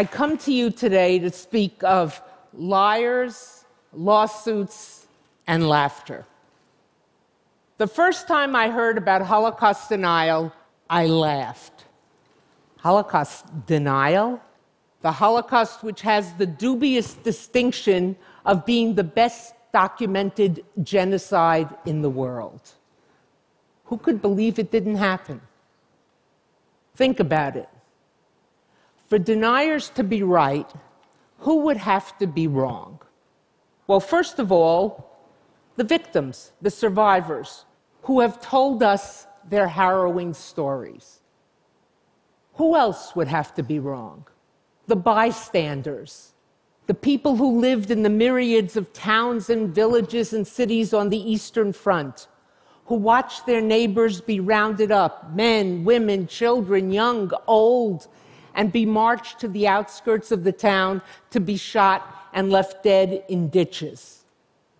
I come to you today to speak of liars, lawsuits, and laughter. The first time I heard about Holocaust denial, I laughed. Holocaust denial? The Holocaust, which has the dubious distinction of being the best documented genocide in the world. Who could believe it didn't happen? Think about it. For deniers to be right, who would have to be wrong? Well, first of all, the victims, the survivors, who have told us their harrowing stories. Who else would have to be wrong? The bystanders, the people who lived in the myriads of towns and villages and cities on the Eastern Front, who watched their neighbors be rounded up men, women, children, young, old and be marched to the outskirts of the town to be shot and left dead in ditches.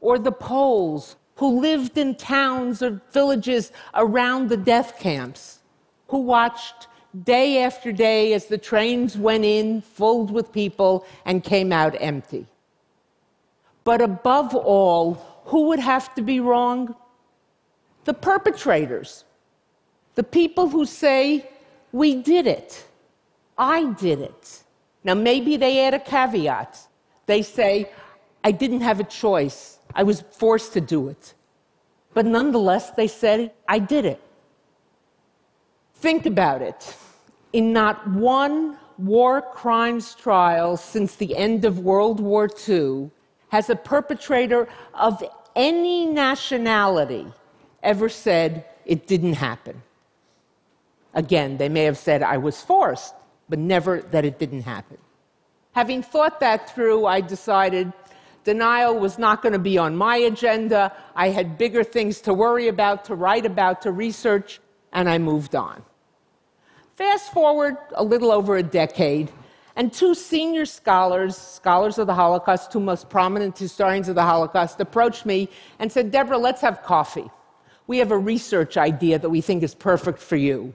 Or the Poles who lived in towns or villages around the death camps, who watched day after day as the trains went in filled with people and came out empty. But above all, who would have to be wrong? The perpetrators, the people who say, We did it, I did it. Now, maybe they add a caveat. They say, I didn't have a choice, I was forced to do it. But nonetheless, they said, I did it. Think about it. In not one war crimes trial since the end of World War II has a perpetrator of any nationality ever said it didn't happen. Again, they may have said I was forced, but never that it didn't happen. Having thought that through, I decided denial was not going to be on my agenda. I had bigger things to worry about, to write about, to research, and I moved on. Fast forward a little over a decade, and two senior scholars, scholars of the Holocaust, two most prominent historians of the Holocaust, approached me and said, Deborah, let's have coffee. We have a research idea that we think is perfect for you.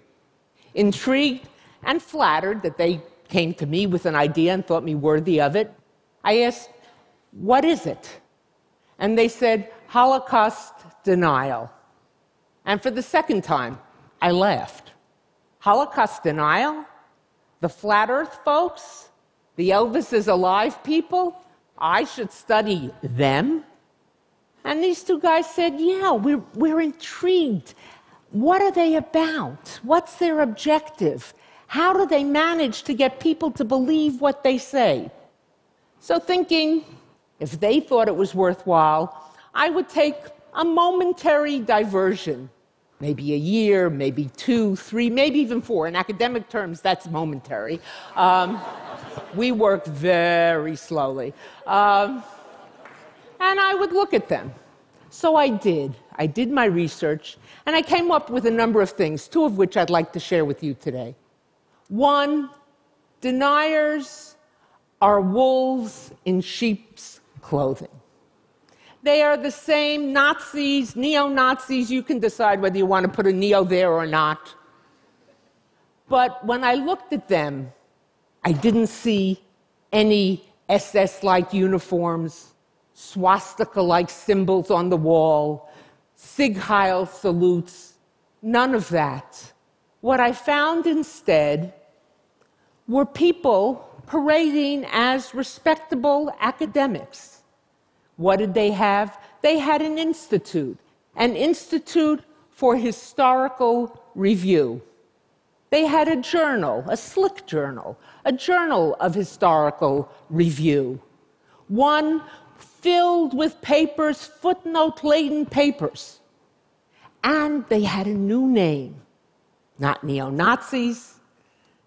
Intrigued and flattered that they came to me with an idea and thought me worthy of it, I asked, What is it? And they said, Holocaust denial. And for the second time, I laughed. Holocaust denial? The flat earth folks? The Elvis is alive people? I should study them? And these two guys said, Yeah, we're, we're intrigued. What are they about? What's their objective? How do they manage to get people to believe what they say? So, thinking if they thought it was worthwhile, I would take a momentary diversion maybe a year, maybe two, three, maybe even four. In academic terms, that's momentary. Um, we work very slowly. Um, and I would look at them. So I did. I did my research, and I came up with a number of things, two of which I'd like to share with you today. One, deniers are wolves in sheep's clothing. They are the same Nazis, neo Nazis. You can decide whether you want to put a neo there or not. But when I looked at them, I didn't see any SS like uniforms, swastika like symbols on the wall, Sieg Heil salutes, none of that. What I found instead were people parading as respectable academics what did they have? They had an institute, an institute for historical review. They had a journal, a slick journal, a journal of historical review. One filled with papers, footnote laden papers. And they had a new name not neo Nazis,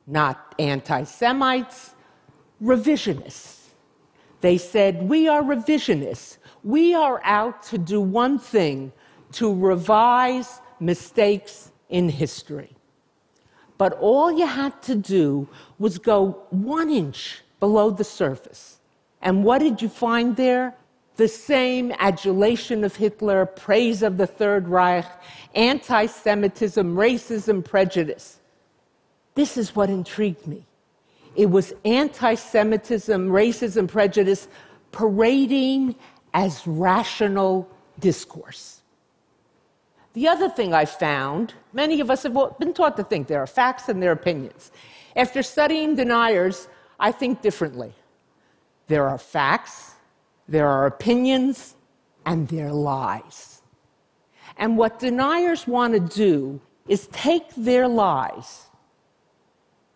not anti Semites, revisionists. They said, We are revisionists. We are out to do one thing to revise mistakes in history. But all you had to do was go one inch below the surface. And what did you find there? The same adulation of Hitler, praise of the Third Reich, anti Semitism, racism, prejudice. This is what intrigued me. It was anti Semitism, racism, prejudice parading as rational discourse. The other thing I found many of us have been taught to think there are facts and there are opinions. After studying deniers, I think differently. There are facts, there are opinions, and there are lies. And what deniers want to do is take their lies,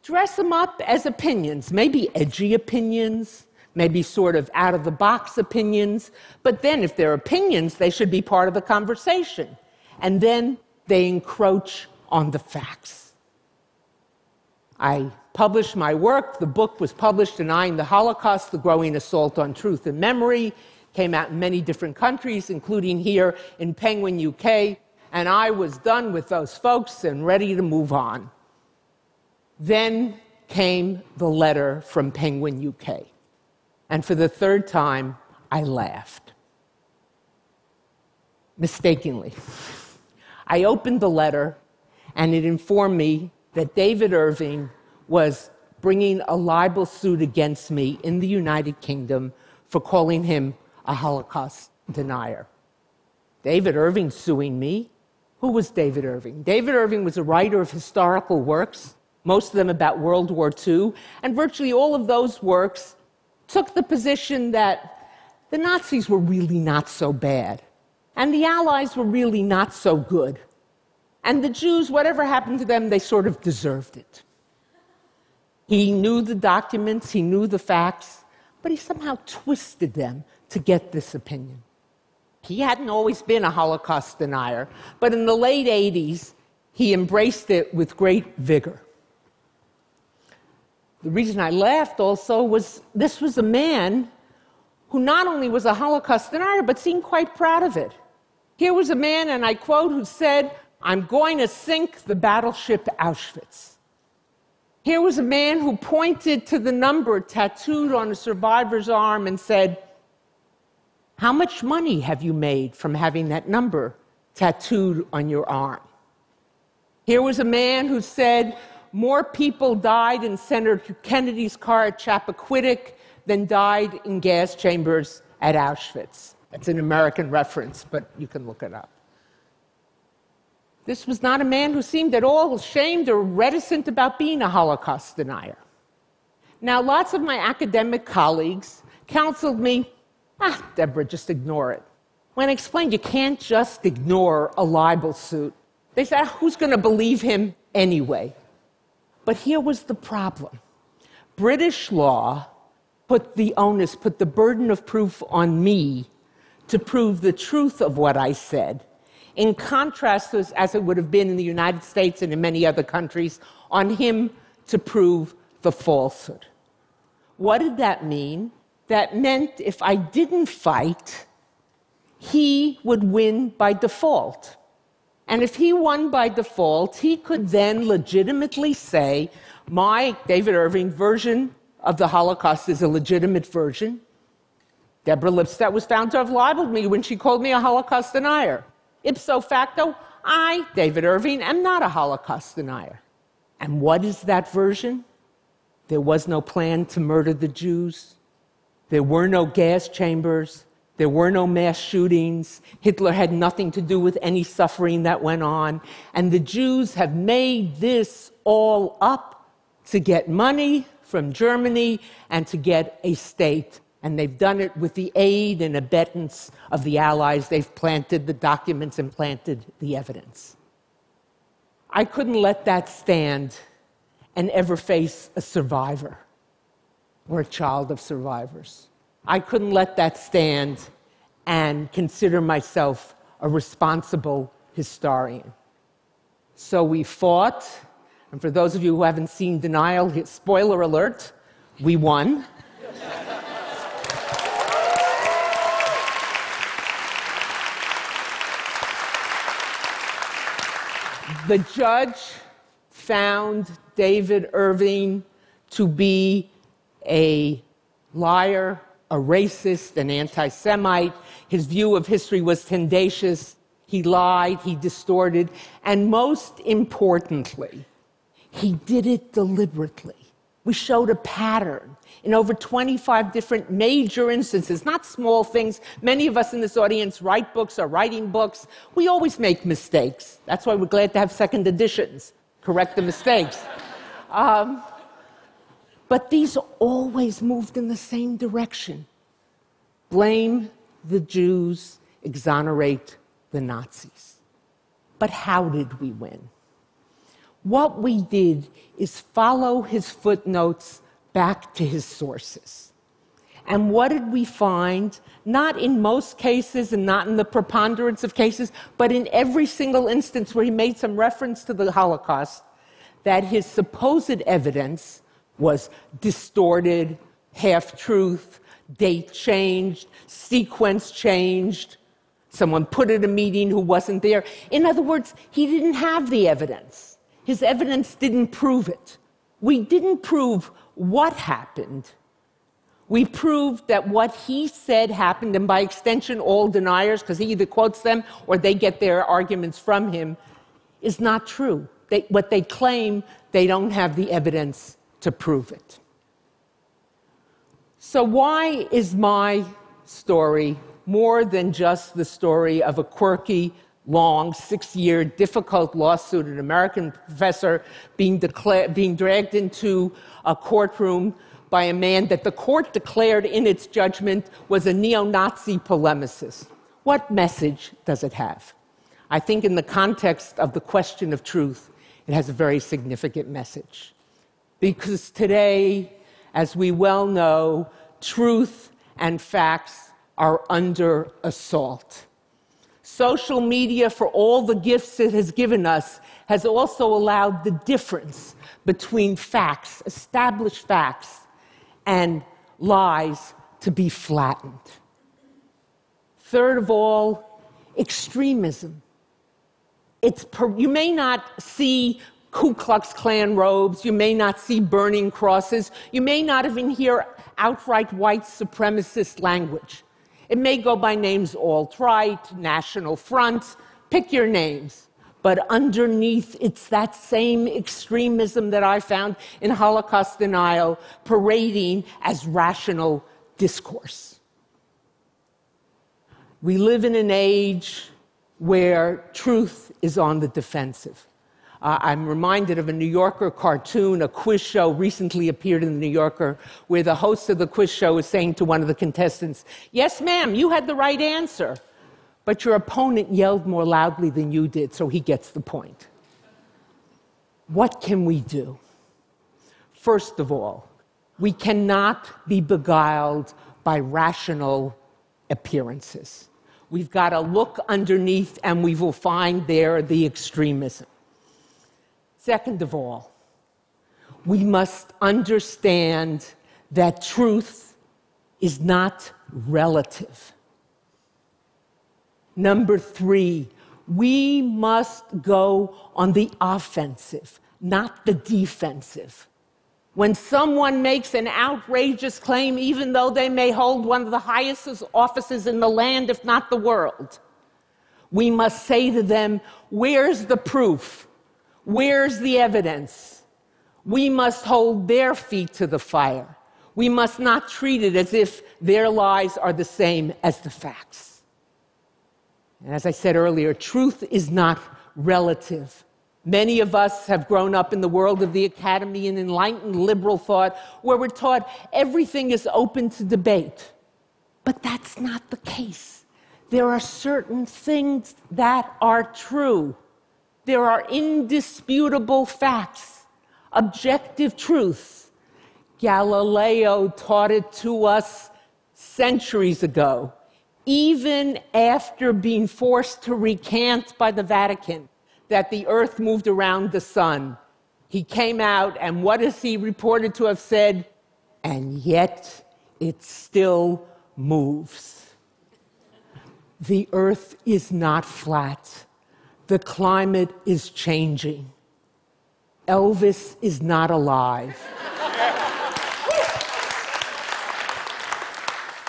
dress them up as opinions, maybe edgy opinions, maybe sort of out of the box opinions, but then if they're opinions, they should be part of the conversation. And then they encroach on the facts. I published my work. The book was published denying the Holocaust, the growing assault on truth and memory. Came out in many different countries, including here in Penguin, UK. And I was done with those folks and ready to move on. Then came the letter from Penguin, UK. And for the third time, I laughed. Mistakenly. I opened the letter, and it informed me that David Irving was bringing a libel suit against me in the United Kingdom for calling him a Holocaust denier. David Irving suing me? Who was David Irving? David Irving was a writer of historical works, most of them about World War II, and virtually all of those works took the position that the Nazis were really not so bad, and the Allies were really not so good. And the Jews, whatever happened to them, they sort of deserved it. He knew the documents, he knew the facts, but he somehow twisted them to get this opinion. He hadn't always been a Holocaust denier, but in the late 80s, he embraced it with great vigor. The reason I laughed also was this was a man who not only was a Holocaust denier, but seemed quite proud of it. Here was a man, and I quote, who said, I'm going to sink the battleship Auschwitz. Here was a man who pointed to the number tattooed on a survivor's arm and said, How much money have you made from having that number tattooed on your arm? Here was a man who said, More people died in Senator Kennedy's car at Chappaquiddick than died in gas chambers at Auschwitz. That's an American reference, but you can look it up. This was not a man who seemed at all ashamed or reticent about being a Holocaust denier. Now, lots of my academic colleagues counseled me, ah, Deborah, just ignore it. When I explained you can't just ignore a libel suit, they said, ah, who's going to believe him anyway? But here was the problem British law put the onus, put the burden of proof on me to prove the truth of what I said in contrast, as, as it would have been in the United States and in many other countries, on him to prove the falsehood. What did that mean? That meant if I didn't fight, he would win by default. And if he won by default, he could then legitimately say, my David Irving version of the Holocaust is a legitimate version. Deborah Lipstadt was found to have libeled me when she called me a Holocaust denier. Ipso facto, I, David Irving, am not a Holocaust denier. And what is that version? There was no plan to murder the Jews. There were no gas chambers. There were no mass shootings. Hitler had nothing to do with any suffering that went on. And the Jews have made this all up to get money from Germany and to get a state and they've done it with the aid and abetance of the Allies. They've planted the documents and planted the evidence. I couldn't let that stand and ever face a survivor or a child of survivors. I couldn't let that stand and consider myself a responsible historian. So we fought, and for those of you who haven't seen Denial, spoiler alert, we won. The judge found David Irving to be a liar, a racist, an anti Semite. His view of history was tendacious. He lied, he distorted, and most importantly, he did it deliberately. We showed a pattern in over 25 different major instances, not small things. Many of us in this audience write books or writing books. We always make mistakes. That's why we're glad to have second editions, correct the mistakes. Um, but these always moved in the same direction blame the Jews, exonerate the Nazis. But how did we win? What we did is follow his footnotes back to his sources. And what did we find? Not in most cases and not in the preponderance of cases, but in every single instance where he made some reference to the Holocaust, that his supposed evidence was distorted, half truth, date changed, sequence changed, someone put at a meeting who wasn't there. In other words, he didn't have the evidence. His evidence didn't prove it. We didn't prove what happened. We proved that what he said happened, and by extension, all deniers, because he either quotes them or they get their arguments from him, is not true. They, what they claim, they don't have the evidence to prove it. So, why is my story more than just the story of a quirky, long, six year, difficult lawsuit, an American professor being, being dragged into a courtroom by a man that the court declared in its judgment was a neo Nazi polemicist? What message does it have? I think, in the context of the question of truth, it has a very significant message. Because today, as we well know, truth and facts are under assault. Social media, for all the gifts it has given us, has also allowed the difference between facts, established facts, and lies to be flattened. Third of all, extremism. It's per, you may not see Ku Klux Klan robes, you may not see burning crosses, you may not even hear outright white supremacist language. It may go by names alt right, National Front, pick your names. But underneath, it's that same extremism that I found in Holocaust denial parading as rational discourse. We live in an age where truth is on the defensive. Uh, I'm reminded of a New Yorker cartoon, a quiz show recently appeared in the New Yorker, where the host of the quiz show is saying to one of the contestants, Yes, ma'am, you had the right answer, but your opponent yelled more loudly than you did, so he gets the point. What can we do? First of all, we cannot be beguiled by rational appearances. We've got to look underneath and we will find there the extremism. Second of all, we must understand that truth is not relative. Number three, we must go on the offensive, not the defensive. When someone makes an outrageous claim, even though they may hold one of the highest offices in the land, if not the world, we must say to them, Where's the proof? Where's the evidence? We must hold their feet to the fire. We must not treat it as if their lies are the same as the facts. And as I said earlier, truth is not relative. Many of us have grown up in the world of the academy and enlightened liberal thought where we're taught everything is open to debate. But that's not the case. There are certain things that are true. There are indisputable facts, objective truths. Galileo taught it to us centuries ago, even after being forced to recant by the Vatican that the earth moved around the sun. He came out, and what is he reported to have said? And yet it still moves. The earth is not flat. The climate is changing. Elvis is not alive.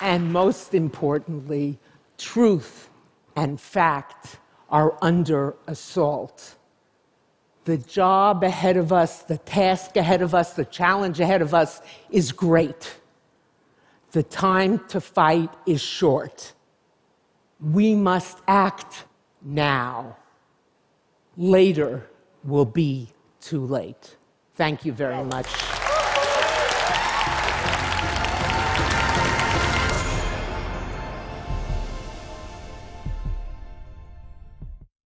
and most importantly, truth and fact are under assault. The job ahead of us, the task ahead of us, the challenge ahead of us is great. The time to fight is short. We must act now. Later will be too late. Thank you very much.